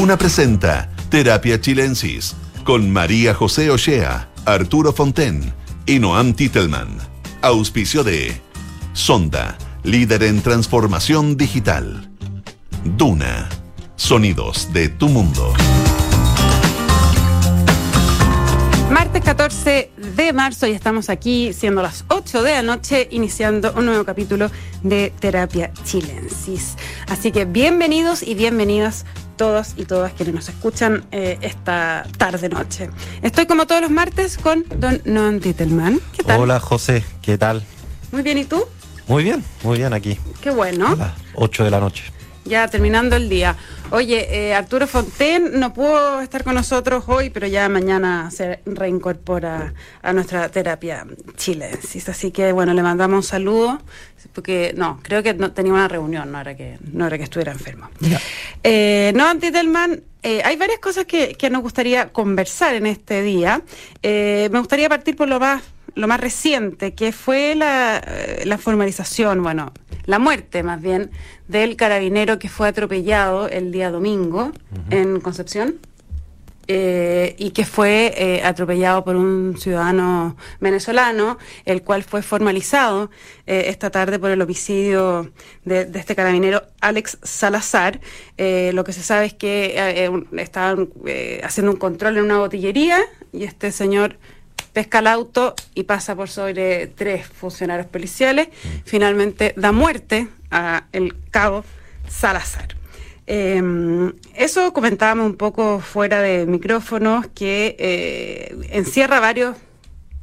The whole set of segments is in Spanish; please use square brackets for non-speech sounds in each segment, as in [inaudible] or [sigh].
Duna presenta Terapia Chilensis con María José Ochea, Arturo Fonten y Noam Titelman. Auspicio de Sonda, líder en transformación digital. Duna, sonidos de tu mundo. Martes 14 de marzo y estamos aquí, siendo las 8 de la noche, iniciando un nuevo capítulo de Terapia Chilensis. Así que bienvenidos y bienvenidas todos y todas quienes nos escuchan eh, esta tarde-noche. Estoy como todos los martes con don Noam Titelman. ¿Qué tal? Hola José, ¿qué tal? Muy bien, ¿y tú? Muy bien, muy bien aquí. Qué bueno. A las 8 de la noche ya terminando el día. Oye, eh, Arturo Fonten no pudo estar con nosotros hoy, pero ya mañana se reincorpora a nuestra terapia chilensis. Así que bueno, le mandamos un saludo, porque no, creo que no, tenía una reunión, no era que, no era que estuviera enfermo. Eh, no, Antitelman, eh, hay varias cosas que, que, nos gustaría conversar en este día. Eh, me gustaría partir por lo más lo más reciente, que fue la, la formalización, bueno, la muerte más bien, del carabinero que fue atropellado el día domingo en Concepción. Eh, y que fue eh, atropellado por un ciudadano venezolano, el cual fue formalizado eh, esta tarde por el homicidio de, este carabinero Alex Salazar. lo que se sabe es que estaban haciendo un control en una botillería y este señor pesca el auto y pasa por sobre tres funcionarios policiales. Mm. Finalmente da muerte a el cabo Salazar. Em, eso comentábamos un poco fuera de micrófonos que eh, encierra varios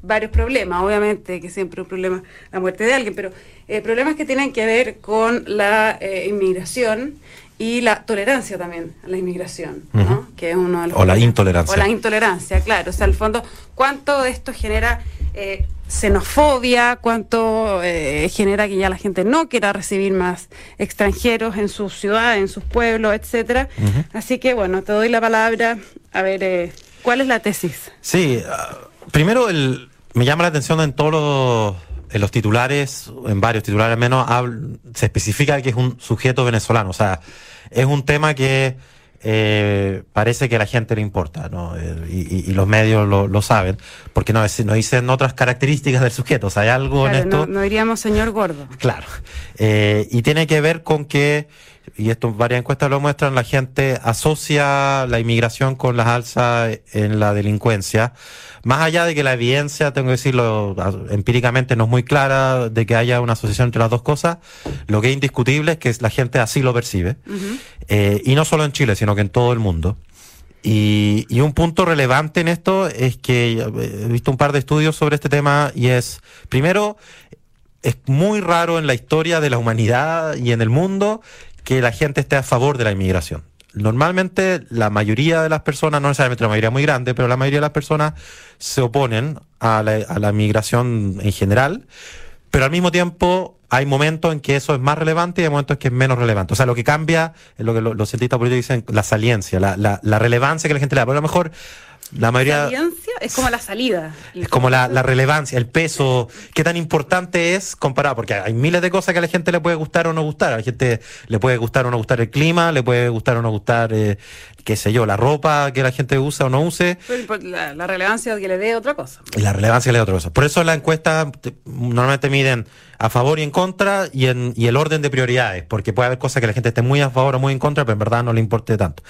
varios problemas, obviamente que siempre un problema la muerte de alguien, pero eh, problemas que tienen que ver con la eh, inmigración y la tolerancia también a la inmigración, ¿no? que es uno de los o la intolerancia. O la intolerancia, claro. O sea, al fondo, ¿cuánto de esto genera eh, xenofobia? ¿Cuánto eh, genera que ya la gente no quiera recibir más extranjeros en su ciudad, en sus pueblos, etcétera? Así que, bueno, te doy la palabra. A ver, eh, ¿cuál es la tesis? Sí, ah, primero el, me llama la atención en todos los en los titulares, en varios titulares al menos, se especifica que es un sujeto venezolano. O sea, es un tema que eh, parece que a la gente le importa, ¿no? Eh, y, los medios lo, saben, porque no, no dicen otras características del sujeto. O sea, hay algo en esto. No, diríamos señor gordo. Claro. Eh, y tiene que ver con que y esto varias encuestas lo muestran, la gente asocia la inmigración con las alzas en la delincuencia. Más allá de que la evidencia, tengo que decirlo empíricamente, no es muy clara de que haya una asociación entre las dos cosas, lo que es indiscutible es que la gente así lo percibe. Eh, y no solo en Chile, sino que en todo el mundo. Y, y, un punto relevante en esto es que he visto un par de estudios sobre este tema y es, primero, es muy raro en la historia de la humanidad y en el mundo que la gente esté a favor de la inmigración. Normalmente la mayoría de las personas, no necesariamente la mayoría muy grande, pero la mayoría de las personas se oponen a la, a la inmigración en general, pero al mismo tiempo hay momentos en que eso es más relevante y hay momentos en que es menos relevante. O sea, lo que cambia es lo que los cientistas políticos dicen, la saliencia, la, la, la relevancia que la gente le da. Pero a lo mejor la mayoría. Es como la salida. Es como la, relevancia, el peso, qué tan importante es comparado, porque hay miles de cosas que a la gente le puede gustar o no gustar. A la gente le puede gustar o no gustar el clima, le puede gustar o no gustar, eh, qué sé yo, la ropa que la gente usa o no use. la, la, relevancia que le dé otra cosa. La relevancia que le dé otra cosa. Por eso la encuesta normalmente miden a favor y en contra y, en, y el orden de prioridades, porque puede haber cosas que la gente esté muy a favor o muy en contra, pero en verdad no le importe tanto.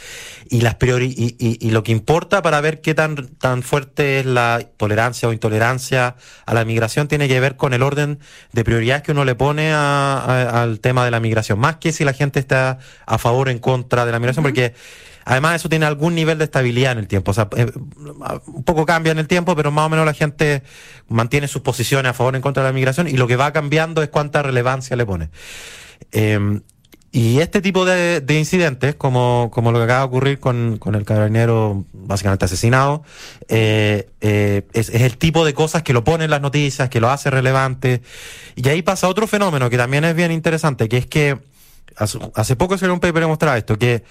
Y, las priori y, y, y lo que importa para ver qué tan, tan fuerte es la tolerancia o intolerancia a la migración tiene que ver con el orden de prioridades que uno le pone a, al tema de la migración, más que si la gente está a favor o en contra de la migración, porque Además, eso tiene algún nivel de estabilidad en el tiempo. O sea, eh, un poco cambia en el tiempo, pero más o menos la gente mantiene sus posiciones a favor o en contra de la migración y lo que va cambiando es cuánta relevancia le pone. Em, y este tipo de, incidentes, como, como lo que acaba de ocurrir con, con el carabinero básicamente asesinado, eh, eh, es, es, el tipo de cosas que lo pone en las noticias, que lo hace relevante. Y ahí pasa otro fenómeno que también es bien interesante, que es que hace poco se un paper que mostraba esto, que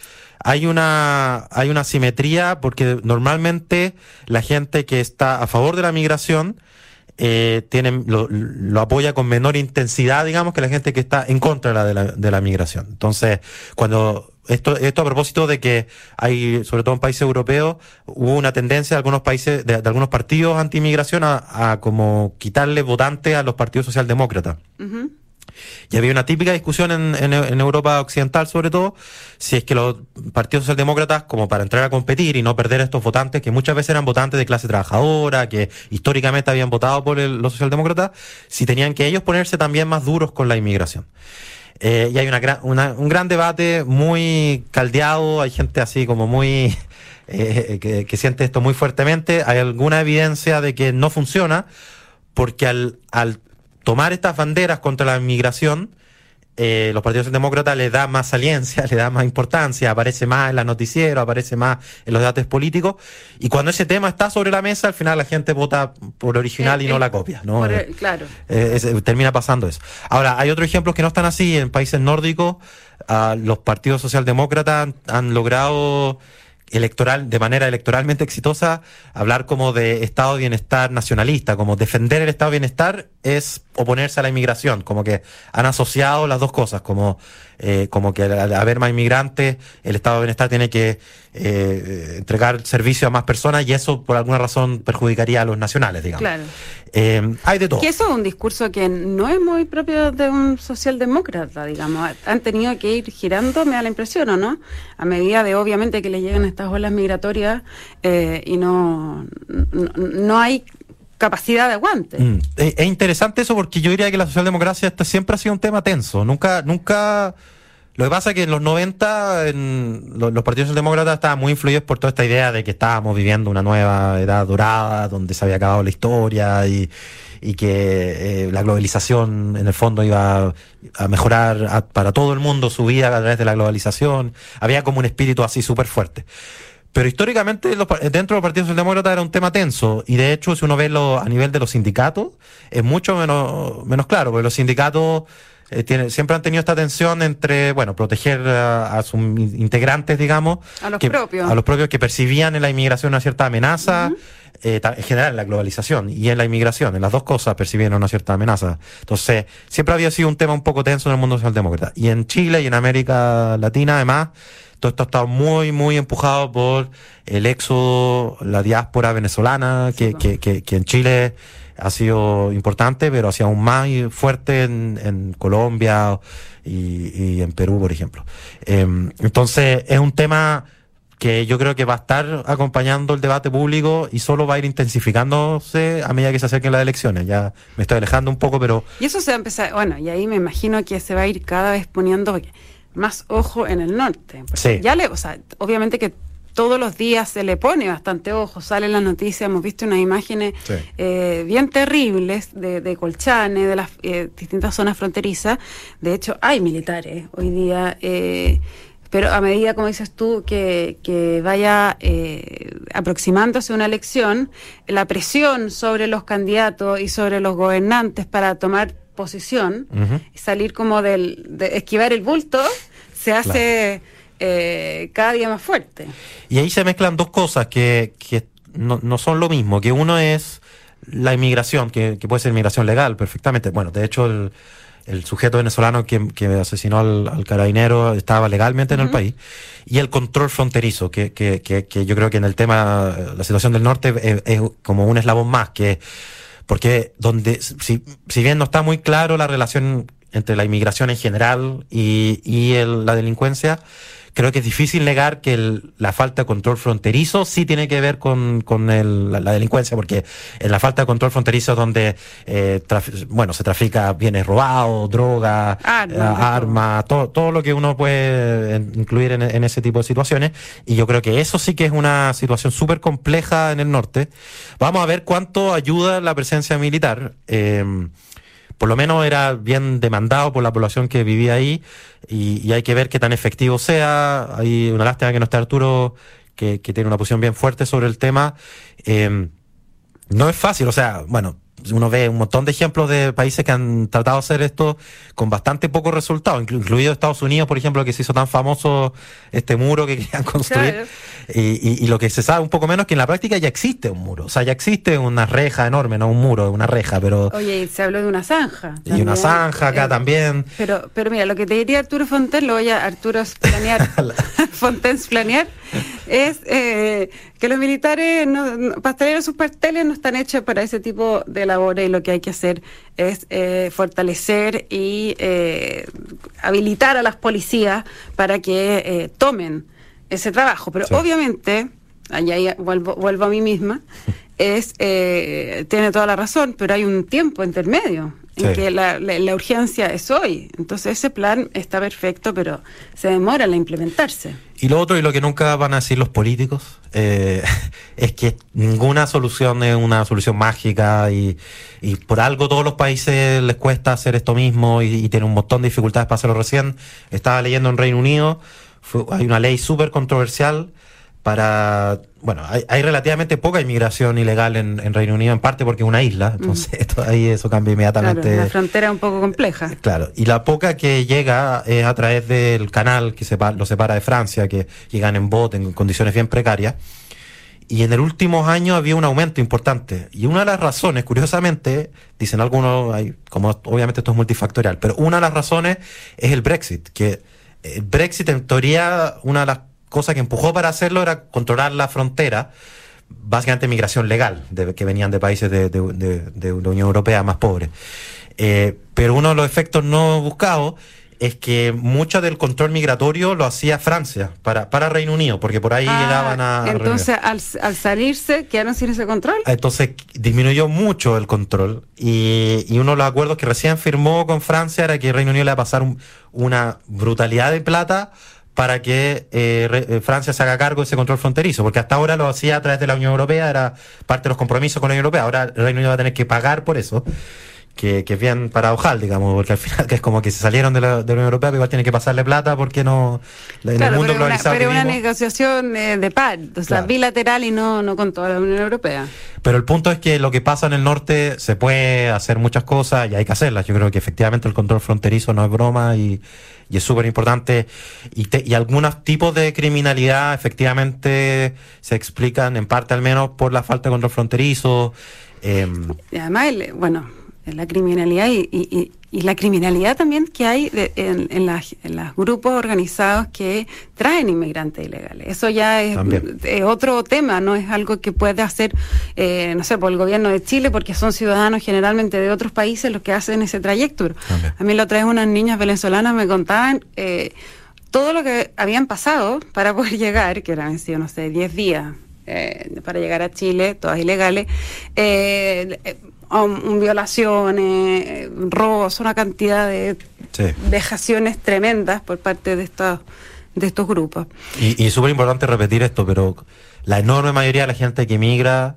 hay una, hay una simetría porque normalmente la gente que está a favor de la migración eh, tienen, lo, lo, apoya con menor intensidad, digamos, que la gente que está en contra de la, de la, migración. Entonces, cuando esto, esto a propósito de que hay, sobre todo en países europeos, hubo una tendencia de algunos países, de, algunos partidos anti-inmigración a, a, como quitarle votantes a los partidos socialdemócratas. Y había una típica discusión en, en, Europa Occidental, sobre todo, si es que los partidos socialdemócratas, como para entrar a competir y no perder estos votantes, que muchas veces eran votantes de clase trabajadora, que históricamente habían votado por los socialdemócratas, si tenían que ellos ponerse también más duros con la inmigración. Eh, y hay una, una, un gran debate muy caldeado, hay gente así como muy... [laughs] Eh, que, que siente esto muy fuertemente, hay alguna evidencia de que no funciona, porque al, al tomar estas banderas contra la inmigración, eh, los partidos demócratas le da más saliencia, [laughs] le da más importancia, aparece más en la noticiero, aparece más en los debates políticos, y cuando ese tema está sobre la mesa, al final la gente vota por original y no la copia, ¿no? claro. Eh, termina pasando eso. Ahora, hay otros ejemplos que no están así, en países nórdicos, uh, los partidos socialdemócratas han logrado electoral, de manera electoralmente exitosa, hablar como de estado de bienestar nacionalista, como defender el estado de bienestar es oponerse a la inmigración, como que han asociado las dos cosas, como, eh, como que al haber más inmigrantes, el estado de bienestar tiene que eh, entregar servicio a más personas y eso por alguna razón perjudicaría a los nacionales, digamos. Claro. Eh, hay de todo. Que eso es un discurso que no es muy propio de un socialdemócrata, digamos. Han tenido que ir girando, me da la impresión, ¿o no? A medida de, obviamente, que le llegan estas olas migratorias y no, no, no hay capacidad de aguante. Mm. Es, interesante eso porque yo diría que la socialdemocracia este siempre ha sido un tema tenso. Nunca, nunca. Lo que pasa es que en los 90 en, los, partidos socialdemócratas estaban muy influidos por toda esta idea de que estábamos viviendo una nueva edad dorada, donde se había acabado la historia y, que eh, la globalización en el fondo iba a mejorar para todo el mundo su vida a través de la globalización. Había como un espíritu así súper fuerte. Pero históricamente dentro del Partido Socialdemócrata era un tema tenso. Y de hecho si uno ve lo, a nivel de los sindicatos es mucho menos, menos claro, porque los sindicatos eh, tiene, siempre han tenido esta tensión entre, bueno, proteger a, sus integrantes, digamos. A los propios. A los propios que percibían en la inmigración una cierta amenaza, eh, en general en la globalización y en la inmigración, en las dos cosas percibían una cierta amenaza. Entonces, siempre había sido un tema un poco tenso en el mundo socialdemócrata. Y en Chile y en América Latina, además, todo esto ha estado muy, muy empujado por el éxodo, la diáspora venezolana, que, que, que, en Chile ha sido importante, pero ha sido aún más fuerte en, en Colombia y, y, en Perú, por ejemplo. Em, entonces, es un tema que yo creo que va a estar acompañando el debate público y solo va a ir intensificándose a medida que se acerquen las elecciones. Ya me estoy alejando un poco, pero... Y eso se va a empezar, bueno, y ahí me imagino que se va a ir cada vez poniendo más ojo en el norte. Ya le, o sea, obviamente que todos los días se le pone bastante ojo, sale en las noticias, hemos visto unas imágenes eh, bien terribles de, de Colchane, de las eh, distintas zonas fronterizas. De hecho, hay militares hoy día, eh, pero a medida, como dices tú, que, que vaya aproximándose una elección, la presión sobre los candidatos y sobre los gobernantes para tomar posición salir como del, de esquivar el bulto, se hace eh, cada día más fuerte. Y ahí se mezclan dos cosas que, que no, no son lo mismo, que uno es la inmigración, que, que puede ser inmigración legal perfectamente. Bueno, de hecho el, el sujeto venezolano que, que asesinó al, carabinero estaba legalmente en el país, y el control fronterizo, que, que, que, yo creo que en el tema, la situación del norte es, es como un eslabón más, que porque donde, si, si bien no está muy claro la relación entre la inmigración en general y, y el, la delincuencia, creo que es difícil negar que el, la falta de control fronterizo sí tiene que ver con, con el, la, delincuencia, porque en la falta de control fronterizo es donde, eh, bueno, se trafica bienes robados, droga, armas, eh, todo, todo lo que uno puede incluir en, en, ese tipo de situaciones. Y yo creo que eso sí que es una situación súper compleja en el norte. Vamos a ver cuánto ayuda la presencia militar. Eh, por lo menos era bien demandado por la población que vivía ahí y, hay que ver qué tan efectivo sea. Hay una lástima que no esté Arturo, que, tiene una posición bien fuerte sobre el tema. Eh, no es fácil, o sea, bueno, uno ve un montón de ejemplos de países que han tratado de hacer esto con bastante pocos resultados, incluido Estados Unidos, por ejemplo, que se hizo tan famoso este muro que [laughs] querían construir. Y, y, lo que se sabe un poco menos es que en la práctica ya existe un muro. O sea, ya existe una reja enorme, no un muro, una reja, pero... Oye, se habló de una zanja. Y una zanja acá eh, también. Pero, pero mira, lo que te diría Arturo Fonten, lo voy a Arturo planear, [laughs] [laughs] Fontens planear, [laughs] es eh, que los militares, no, pasteleros sus pasteles no están hechos para ese tipo de labores y lo que hay que hacer es eh, fortalecer y habilitar a las policías para que tomen ese trabajo. Pero obviamente, allá vuelvo, vuelvo a mí misma, es eh, tiene toda la razón, pero hay un tiempo intermedio en que la, urgencia es hoy. Entonces ese plan está perfecto, pero se demora en implementarse. Y lo otro, y lo que nunca van a decir los políticos, eh, [laughs] es que ninguna solución es una solución mágica y, y, por algo todos los países les cuesta hacer esto mismo y, y tienen un montón de dificultades para hacerlo recién. Estaba leyendo en Reino Unido hay una ley súper controversial para, bueno, hay, relativamente poca inmigración ilegal en, Reino Unido, en parte porque es una isla, mm. entonces [laughs] ahí eso cambia inmediatamente. Claro, la frontera es un poco compleja. Claro, y la poca que llega es a través del canal que lo separa de Francia, que llegan en bote en condiciones bien precarias. Y en el último año había un aumento importante. Y una de las razones, curiosamente, dicen algunos, hay, como obviamente esto es multifactorial, pero una de las razones es el Brexit, que el Brexit, en teoría, una de las cosas que empujó para hacerlo era controlar la frontera, básicamente migración legal, de, que venían de países de, la Unión Europea más pobres. Eh, pero uno de los efectos no buscados es que mucho del control migratorio lo hacía Francia para, para Reino Unido, porque por ahí ah, llegaban a... Entonces, al, al, salirse, ¿quedaron sin ese control? Entonces, disminuyó mucho el control. Y, y uno de los acuerdos que recién firmó con Francia era que Reino Unido le iba a pasar una brutalidad de plata para que eh, eh, Francia se haga cargo de ese control fronterizo, porque hasta ahora lo hacía a través de la Unión Europea, era parte de los compromisos con la Unión Europea, ahora Reino Unido va a tener que pagar por eso que, que es bien paradojal, digamos, porque al final que [laughs] es como que se salieron de la, de la Unión Europea, pero igual tiene que pasarle plata porque no. En el mundo pero globalizado. Una, pero una negociación eh, de paz, o sea, bilateral y no, no con toda la Unión Europea. Pero el punto es que lo que pasa en el norte se puede hacer muchas cosas y hay que hacerlas. Yo creo que efectivamente el control fronterizo no es broma y, y es súper importante. Y, y algunos tipos de criminalidad efectivamente se explican, en parte al menos, por la falta de control fronterizo. Eh, y además, bueno la criminalidad y, y, y, la criminalidad también que hay en, en, los grupos organizados que traen inmigrantes ilegales. Eso ya es, otro tema, no es algo que puede hacer, eh, no sé, por el gobierno de Chile, porque son ciudadanos generalmente de otros países los que hacen ese trayecto. A mí lo traen unas niñas venezolanas, me contaban... Eh, todo lo que habían pasado para poder [laughs] llegar, que eran, sido, no sé, 10 días eh, para llegar a Chile, todas ilegales, eh, um, violaciones, robos, una cantidad de vejaciones tremendas por parte de estos, de estos grupos. Y, y es súper importante repetir esto, pero la enorme mayoría de la gente que emigra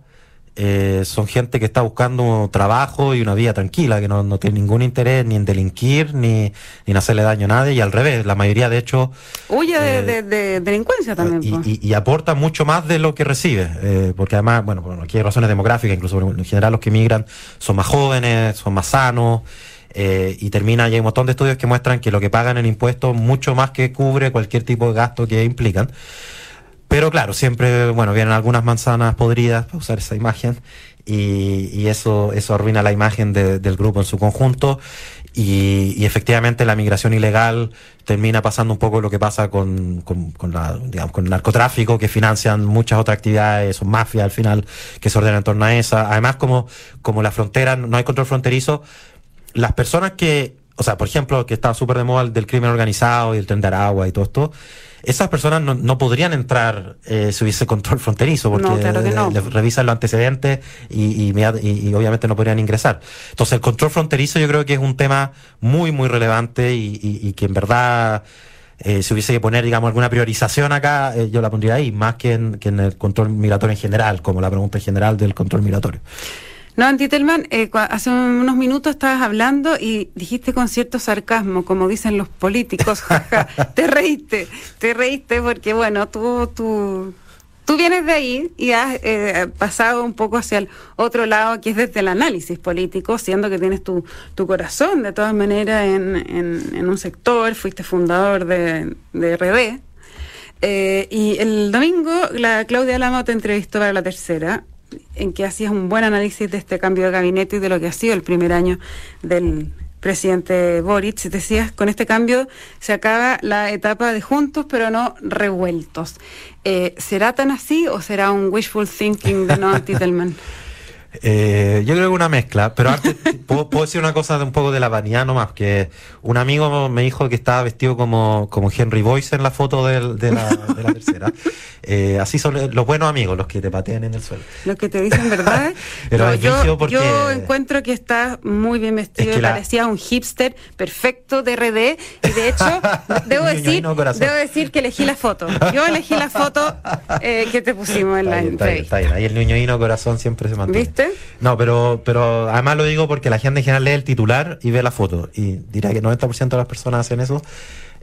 eh, son gente que está buscando trabajo y una vida tranquila, que no, no tiene ningún interés ni en delinquir ni, ni en hacerle daño a nadie, y al revés, la mayoría de hecho... Huye de, eh, delincuencia también. Y, y, aporta mucho más de lo que recibe, eh, porque además, bueno, aquí hay razones demográficas, incluso en general los que emigran son más jóvenes, son más sanos. y termina, y hay un montón de estudios que muestran que lo que pagan en impuestos mucho más que cubre cualquier tipo de gasto que implican. Pero claro, siempre, bueno, vienen algunas manzanas podridas, para usar esa imagen, y, eso, eso arruina la imagen de, del grupo en su conjunto. Y, efectivamente la migración ilegal termina pasando un poco lo que pasa con, con, con, la, digamos, con el narcotráfico, que financian muchas otras actividades, son mafias al final que se ordenan en torno a esa. Además, como, como la frontera, no hay control fronterizo, las personas que, o sea, por ejemplo, que está súper de moda el del crimen organizado y el tren de Aragua y todo esto, esas personas no, no podrían entrar eh, si hubiese control fronterizo, porque revisan los antecedentes y, y, obviamente no podrían ingresar. Entonces, el control fronterizo yo creo que es un tema muy, muy relevante y, que en verdad... Eh, si hubiese que poner, digamos, alguna priorización acá, eh, yo la pondría ahí, más que en, que en el control migratorio en general, como la pregunta en general del control migratorio. No, Antitelman, eh, hace unos minutos estabas hablando y dijiste con cierto sarcasmo, como dicen los políticos, [laughs] te reíste, te reíste porque, bueno, tú, tú, tú vienes de ahí y has eh, pasado un poco hacia el otro lado, que es desde el análisis político, siendo que tienes tu, tu corazón de todas maneras en, en, un sector, fuiste fundador de, de RD. Eh, y el domingo la Claudia Lama te entrevistó para la tercera, en que hacías un buen análisis de este cambio de gabinete y de lo que ha sido el primer año del presidente Boric, decías, con este cambio se acaba la etapa de juntos pero no revueltos. Eh, ¿Será tan así o será un wishful thinking de Noam [laughs] Titelman? Eh, yo creo que una mezcla, pero antes [laughs] puedo, decir una cosa de un poco de la vanidad nomás, que un amigo me dijo que estaba vestido como, como Henry Boyce en la foto de, la, tercera. Eh, así son los buenos amigos, los que te patean en el suelo. Los que te dicen verdad. [laughs] pero yo, yo encuentro que está muy bien vestido, y parecía un hipster perfecto de RD, y de hecho, [laughs] debo, decir, debo decir que elegí la foto. Yo elegí la foto eh, que te pusimos en la entrevista. Ahí el niño corazón siempre se mantiene. No, pero, pero además lo digo porque la gente en general lee el titular y ve la foto. Y dirá que 90% de las personas hacen eso.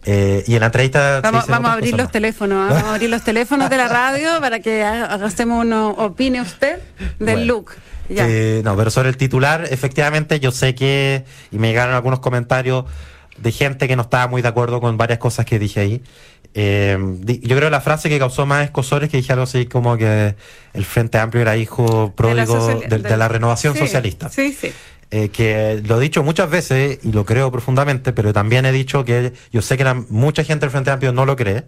Eh, y en la entrevista. Vamos, vamos a abrir los teléfonos, vamos a abrir los teléfonos de la radio para que hagamos uno, opine usted del look. Eh, no, pero sobre el titular, efectivamente, yo sé que, y me llegaron algunos comentarios de gente que no estaba muy de acuerdo con varias cosas que dije ahí. Eh, yo creo que la frase que causó más escosores que dije algo así como que el Frente Amplio era hijo pródigo de, la, renovación socialista. Sí, sí. Eh, que lo he dicho muchas veces y lo creo profundamente, pero también he dicho que yo sé que mucha gente del Frente Amplio no lo cree.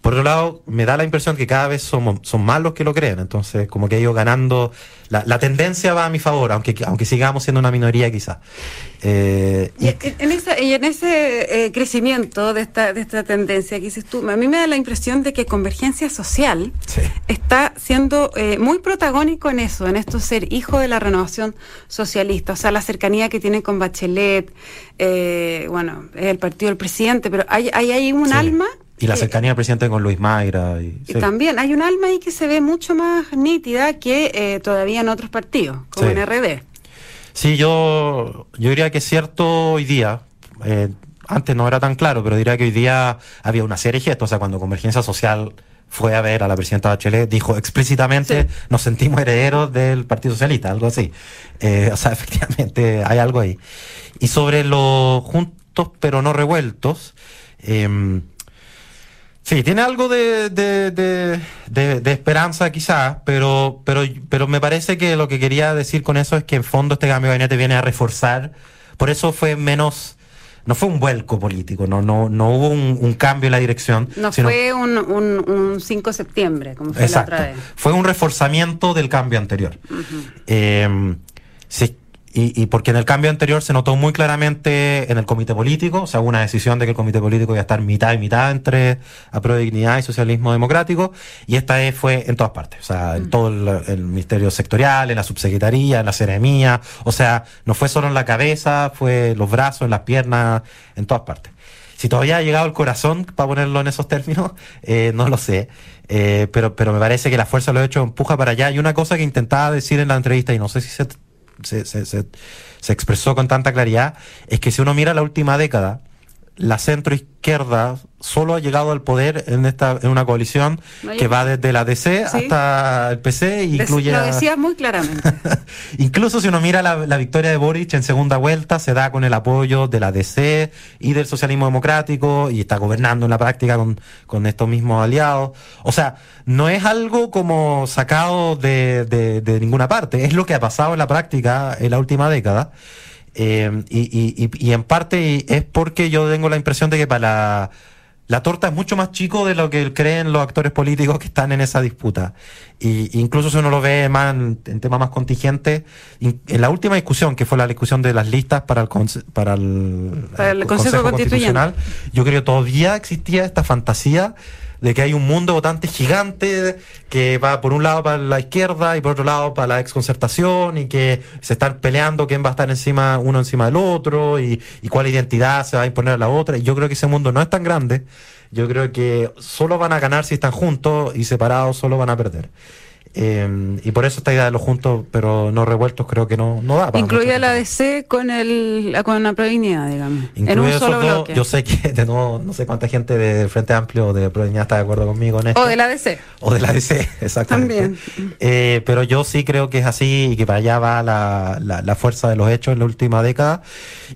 Por otro lado, me da la impresión que cada vez somos, son más los que lo creen. Entonces, como que he ido ganando. La, tendencia va a mi favor, aunque, aunque sigamos siendo una minoría quizás. Eh, y, en, y en ese eh, crecimiento de esta, de esta tendencia que dices tú, a mí me da la impresión de que Convergencia Social está siendo eh, muy protagónico en eso, en esto ser hijo de la renovación socialista. O sea, la cercanía que tiene con Bachelet, bueno, es el partido del presidente, pero hay, hay ahí un alma y la cercanía del presidente con Luis Mayra. Y, También hay un alma ahí que se ve mucho más nítida que eh, todavía en otros partidos, como en RD. Sí, yo, yo diría que es cierto hoy día. Eh, antes no era tan claro, pero diría que hoy día había una serie de gestos. O sea, cuando Convergencia Social fue a ver a la presidenta Bachelet, dijo explícitamente, nos sentimos herederos del Partido Socialista, algo así. Eh, o sea, [laughs] efectivamente hay algo ahí. Y sobre los juntos pero no revueltos, eh, Sí, tiene algo de, de, esperanza quizás, pero, pero, pero me parece que lo que quería decir con eso es que en fondo este cambio de gabinete viene a reforzar, por eso fue menos, no fue un vuelco político, no, no, no hubo un, cambio en la dirección. No fue un, un, 5 de septiembre, como fue la otra vez. Fue un reforzamiento del cambio anterior. Uh y, porque en el cambio anterior se notó muy claramente en el comité político, o sea, hubo una decisión de que el comité político iba a estar mitad y mitad entre de dignidad y socialismo democrático, y esta vez fue en todas partes, o sea, en mm. todo el, ministerio sectorial, en la subsecretaría, en la seremía, o sea, no fue solo en la cabeza, fue los brazos, en las piernas, en todas partes. Si todavía ha llegado el corazón, para ponerlo en esos términos, [laughs] eh, no lo sé. Eh, pero, pero me parece que la fuerza lo ha hecho empuja para allá. Y una cosa que intentaba decir en la entrevista, y no sé si se se, se, se, expresó con tanta claridad, es que si uno mira la última década, la centro izquierda solo ha llegado al poder en esta en una coalición que va desde la DC hasta el PC incluye lo decía muy claramente. [laughs] Incluso si uno mira la, victoria de Boric en segunda vuelta se da con el apoyo de la DC y del socialismo democrático y está gobernando en la práctica con, con estos mismos aliados. O sea no es algo como sacado de, de, de ninguna parte. Es lo que ha pasado en la práctica en la última década. Eh, y, y, y, en parte es porque yo tengo la impresión de que para la, torta es mucho más chico de lo que creen los actores políticos que están en esa disputa. Y, incluso si uno lo ve más en, temas más contingentes, en la última discusión, que fue la discusión de las listas para el, para el, Consejo, Constitucional, yo creo que todavía existía esta fantasía de que hay un mundo votante gigante que va por un lado para la izquierda y por otro lado para la exconcertación y que se están peleando quién va a estar encima uno encima del otro y, cuál identidad se va a imponer a la otra. Y yo creo que ese mundo no es tan grande. Yo creo que solo van a ganar si están juntos y separados solo van a perder. Eh, y por eso esta idea de los juntos, pero no revueltos, creo que no, no da. Incluida la DC con el con la Provincia, digamos. en un solo bloque. Yo sé que [laughs] de nuevo, no sé cuánta gente del Frente Amplio o de Provincia está de acuerdo conmigo en esto. O de la DC. O de la DC, [laughs] exactamente. También. Eh, pero yo sí creo que es así y que para allá va la, la, la fuerza de los hechos en la última década.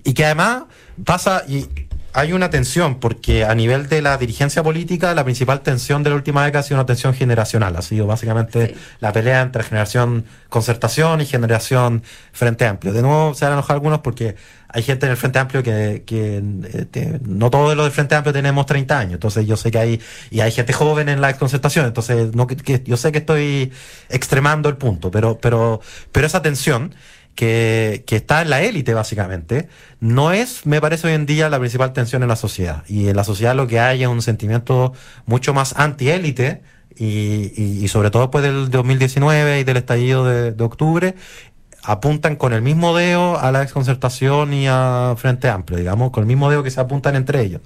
Y que además pasa, y hay una tensión, porque a nivel de la dirigencia política, la principal tensión de la última década ha sido una tensión generacional. Ha sido básicamente la pelea entre generación concertación y generación Frente Amplio. De nuevo se van a enojar algunos porque hay gente en el Frente Amplio que, que este, no todos los del Frente Amplio tenemos 30 años. Entonces yo sé que hay, y hay gente joven en la concertación. Entonces no, que, yo sé que estoy extremando el punto, pero, pero, pero esa tensión que, que está en la élite, básicamente, no es, me parece hoy en día, la principal tensión en la sociedad. Y en la sociedad lo que hay es un sentimiento mucho más anti-élite, y, y, sobre todo después del 2019 y del estallido de, de octubre, apuntan con el mismo dedo a la exconcertación y a Frente Amplio, digamos, con el mismo dedo que se apuntan entre ellos.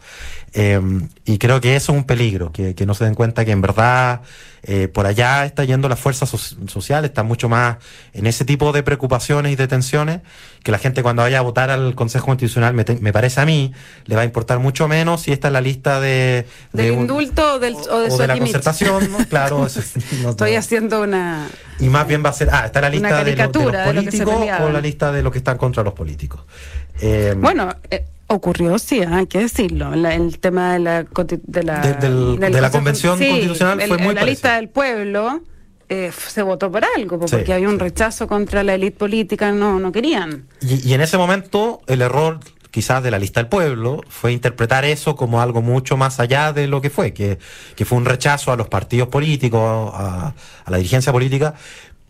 Eh, y creo que eso es un peligro, que, que no se den cuenta que en verdad eh, por allá está yendo la fuerza social, está mucho más en ese tipo de preocupaciones y de tensiones, que la gente cuando vaya a votar al Consejo Constitucional, me, me parece a mí, le va a importar mucho menos si está en la lista de... ¿Del indulto o, del, o de, o de la concertación? ¿no? [laughs] Claro, eso, [laughs] no, Estoy haciendo una... Y más bien va a ser, ah, está la lista de, lo, de, los políticos o la lista de los que están contra los políticos. Eh, bueno, eh, ocurrió, sí, hay que decirlo. La, el tema de la, de la, de, del, de la convención sí, constitucional fue el, muy La parecido. lista del pueblo eh, se votó por algo, porque Sí, había un sí. rechazo contra la élite política, no, no querían. Y, y en ese momento el error quizás de la lista del pueblo fue interpretar eso como algo mucho más allá de lo que fue, que, que fue un rechazo a los partidos políticos, a, a la dirigencia política,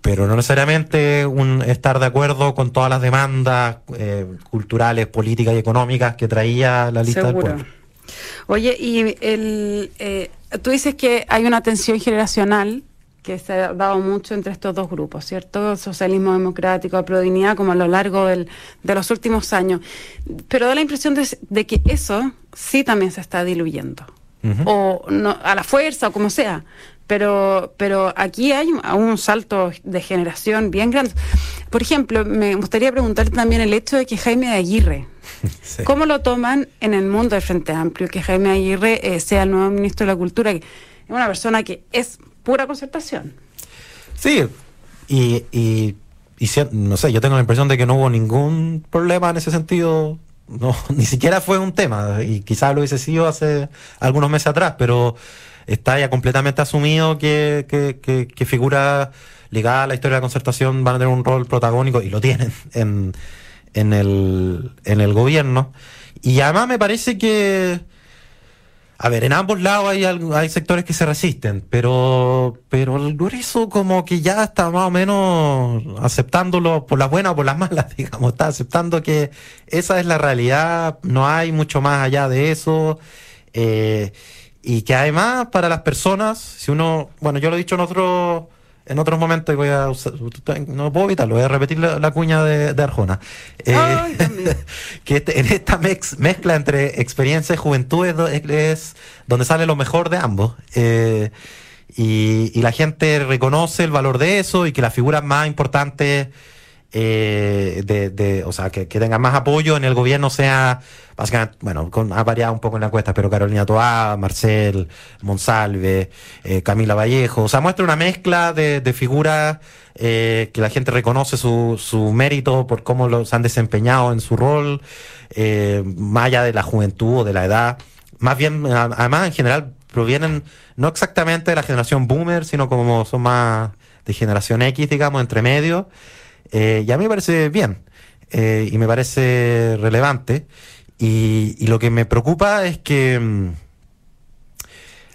pero no necesariamente un estar de acuerdo con todas las demandas eh, culturales, políticas y económicas que traía la lista Seguro. del pueblo. Oye, y el, eh, tú dices que hay una tensión generacional que se ha dado mucho entre estos dos grupos, ¿cierto? Socialismo democrático, prodignidad, como a lo largo del, de los últimos años. Pero da la impresión de, de que eso sí también se está diluyendo. O no, a la fuerza, o como sea. Pero, pero aquí hay un, un salto de generación bien grande. Por ejemplo, me gustaría preguntarte también el hecho de que Jaime de Aguirre, [laughs] Sí. ¿Cómo lo toman en el mundo del Frente Amplio que Jaime Aguirre eh, sea el nuevo ministro de la Cultura? Que es una persona que es pura concertación. Sí, y, y, y no sé, yo tengo la impresión de que no hubo ningún problema en ese sentido. No, [laughs] ni siquiera fue un tema, y quizás lo hubiese sido hace algunos meses atrás, pero está ya completamente asumido que, que, que, que figuras ligadas a la historia de la concertación van a tener un rol protagónico, y lo tienen [laughs] en, en, el, en el gobierno. Y además me parece que, a ver, en ambos lados hay, hay sectores que se resisten, pero, pero el grueso como que ya está más o menos aceptándolo por las buenas o por las malas, [laughs] digamos, está aceptando que esa es la realidad, no hay mucho más allá de eso, eh, y que además para las personas, si uno, bueno, yo lo he dicho en otros en otros momentos y voy a usar, no puedo evitarlo, voy a repetir la, la cuña de, de Arjona. Eh, Ay, [laughs] que este- en esta mex- mezcla entre experiencia y juventud es, do- es- es donde sale lo mejor de ambos. Eh, y, y la gente reconoce el valor de eso y que las figuras más importantes, eh, de, de- o sea, que, que tengan más apoyo en el gobierno sea, básicamente, bueno, con- ha variado un poco en la encuesta, pero Carolina Toá, Marcel, Monsalve, eh, Camila Vallejo, o sea, muestra una mezcla de, de figuras eh, que la gente reconoce su, su mérito por cómo los han desempeñado en su rol, eh, más allá de la juventud o de la edad. Más bien, además, en general, provienen no exactamente de la generación boomer, sino como son más de generación X, digamos, entre medio. Eh, y a mí me parece bien eh, y me parece relevante. Y, y lo que me preocupa es que mm,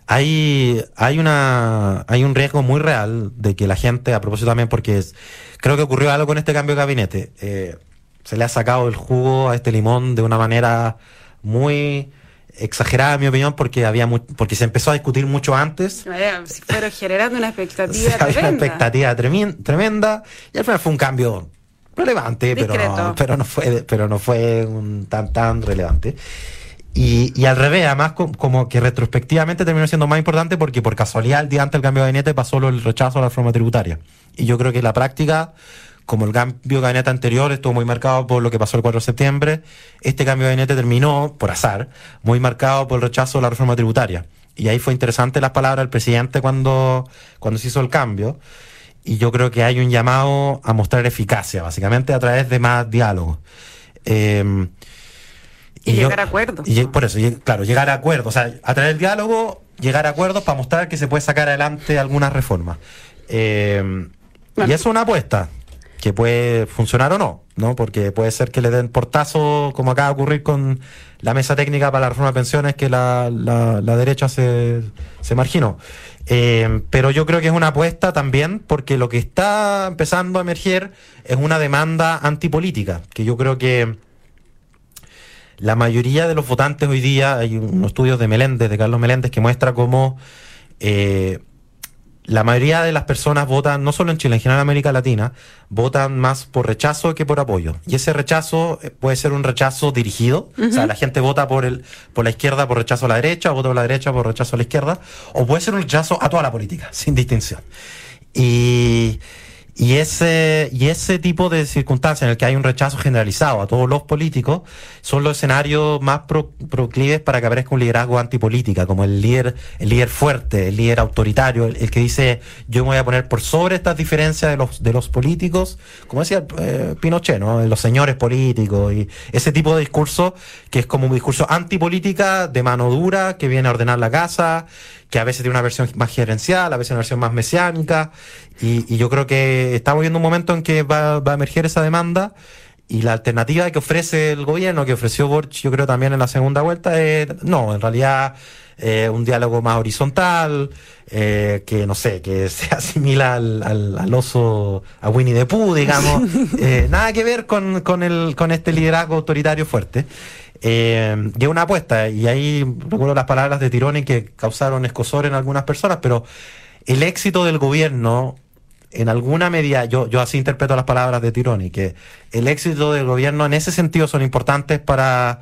hay, hay, una, hay un riesgo muy real de que la gente, a propósito también, porque es- creo que ocurrió algo con este cambio de gabinete, eh, se le ha sacado el jugo a este limón de una manera muy exagerada, mi opinión, porque, había mu- porque se empezó a discutir mucho antes. Si fuera generando una [laughs] expectativa había una tremenda. expectativa tremenda y al final fue un cambio relevante, pero no, pero no fue, pero no fue un tan tan relevante. Y, y al revés, además como que retrospectivamente terminó siendo más importante porque por casualidad el día antes del cambio de gabinete pasó el rechazo a la reforma tributaria. Y yo creo que la práctica como el cambio de gabinete anterior estuvo muy marcado por lo que pasó el 4 de septiembre, este cambio de gabinete terminó, por azar, muy marcado por el rechazo a la reforma tributaria. Y ahí fue interesante las palabras del presidente cuando, cuando se hizo el cambio. Y yo creo que hay un llamado a mostrar eficacia, básicamente a través de más diálogo. Em, y, llegar a acuerdos. Y, por eso, claro, llegar a acuerdos. O sea, a través del diálogo, llegar a acuerdos para mostrar que se puede sacar adelante algunas reformas. Em, y eso es una apuesta que puede funcionar o no, ¿no? Porque puede ser que le den portazo, como acaba de ocurrir con la mesa técnica para la reforma de pensiones, que la, la, derecha se, se marginó. Eh, pero yo creo que es una apuesta también, porque lo que está empezando a emerger es una demanda antipolítica, que yo creo que la mayoría de los votantes hoy día, hay unos estudios de Meléndez, de Carlos Meléndez, que muestra cómo eh, la mayoría de las personas votan, no solo en Chile, en general en América Latina, votan más por rechazo que por apoyo. Y ese rechazo eh, puede ser un rechazo dirigido, o sea, la gente vota por el por la izquierda por rechazo a la derecha, o vota por la derecha por rechazo a la izquierda, o puede ser un rechazo a toda la política, sin distinción. Y y ese, y ese tipo de circunstancias en el que hay un rechazo generalizado a todos los políticos son los escenarios más proclives para que aparezca un liderazgo antipolítica, como el líder, el líder fuerte, el líder autoritario, el, que dice yo me voy a poner por sobre estas diferencias de los, de los políticos, como decía eh, Pinochet, ¿no? los señores políticos, y ese tipo de discurso que es como un discurso antipolítica de mano dura, que viene a ordenar la casa, que a veces tiene una versión más gerencial, a veces una versión más mesiánica, y, yo creo que estamos viendo un momento en que va, a emerger esa demanda, y la alternativa que ofrece el gobierno, que ofreció Borch, yo creo también en la segunda vuelta, es, no, en realidad, eh, un diálogo más horizontal, eh, que no sé, que [laughs] se asimila al, al, oso, a Winnie the Pooh, digamos, [laughs] eh, nada que ver con, con, el, con este liderazgo autoritario fuerte. Eh, y es una apuesta, y ahí recuerdo las palabras de Tironi que causaron escosor en algunas personas, pero el éxito del gobierno, en alguna medida, yo, yo así interpreto las palabras de Tironi, que el éxito del gobierno en ese sentido son importantes para,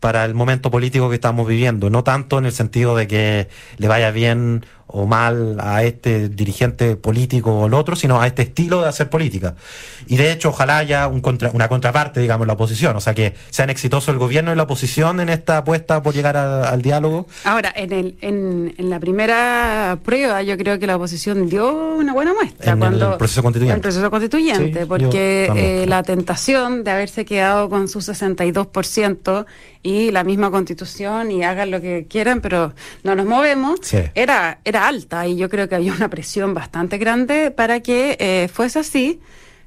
para el momento político que estamos viviendo, no tanto en el sentido de que le vaya bien o mal a este dirigente político o el otro, sino a este estilo de hacer política. Y de hecho, ojalá haya un contra, una contraparte, digamos, la oposición, o sea, que sean exitosos el gobierno y la oposición en esta apuesta por llegar al diálogo. Ahora, en, el, en, la primera prueba, yo creo que la oposición dio una buena muestra. En cuando, el proceso constituyente. El proceso constituyente, porque eh, la tentación de haberse quedado con su 62% y la misma constitución y hagan lo que quieran, pero no nos movemos, era, era alta y yo creo que había una presión bastante grande para que eh, fuese así.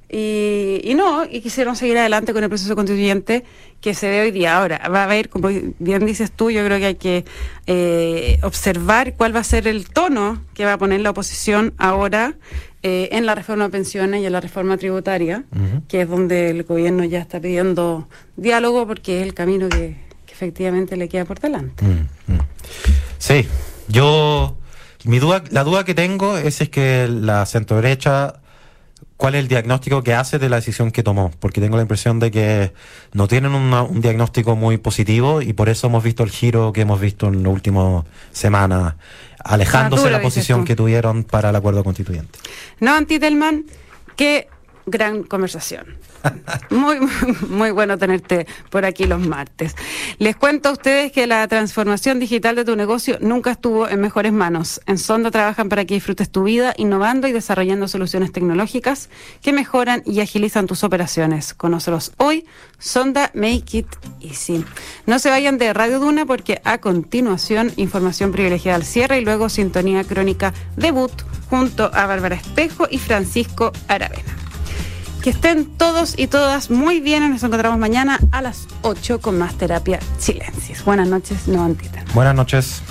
Y, y, no, y quisieron seguir adelante con el proceso constituyente que se ve hoy día. Ahora, va a haber, como bien dices tú, yo creo que hay que eh, observar cuál va a ser el tono que va a poner la oposición ahora eh, en la reforma de pensiones y en la reforma tributaria, que es donde el gobierno ya está pidiendo diálogo porque es el camino que, efectivamente le queda por delante. Mm, mm. Sí, yo, mi duda, la duda que tengo es, es que la centro derecha cuál es el diagnóstico que hace de la decisión que tomó, porque tengo la impresión de que no tienen un diagnóstico muy positivo y por eso hemos visto el giro que hemos visto en las últimas semanas, alejándose de la posición que tuvieron para el acuerdo constituyente. No, Antitelman, que gran conversación. Muy, muy bueno tenerte por aquí los martes. Les cuento a ustedes que la transformación digital de tu negocio nunca estuvo en mejores manos. En Sonda trabajan para que disfrutes tu vida, innovando y desarrollando soluciones tecnológicas que mejoran y agilizan tus operaciones. Conócelos hoy. Sonda Make It Easy. No se vayan de Radio Duna porque a continuación información privilegiada al cierre y luego sintonía crónica debut junto a Bárbara Espejo y Francisco Aravena. Que estén todos y todas muy bien. Nos encontramos mañana a las 8 con más terapia chilensis. Buenas noches, no Buenas noches.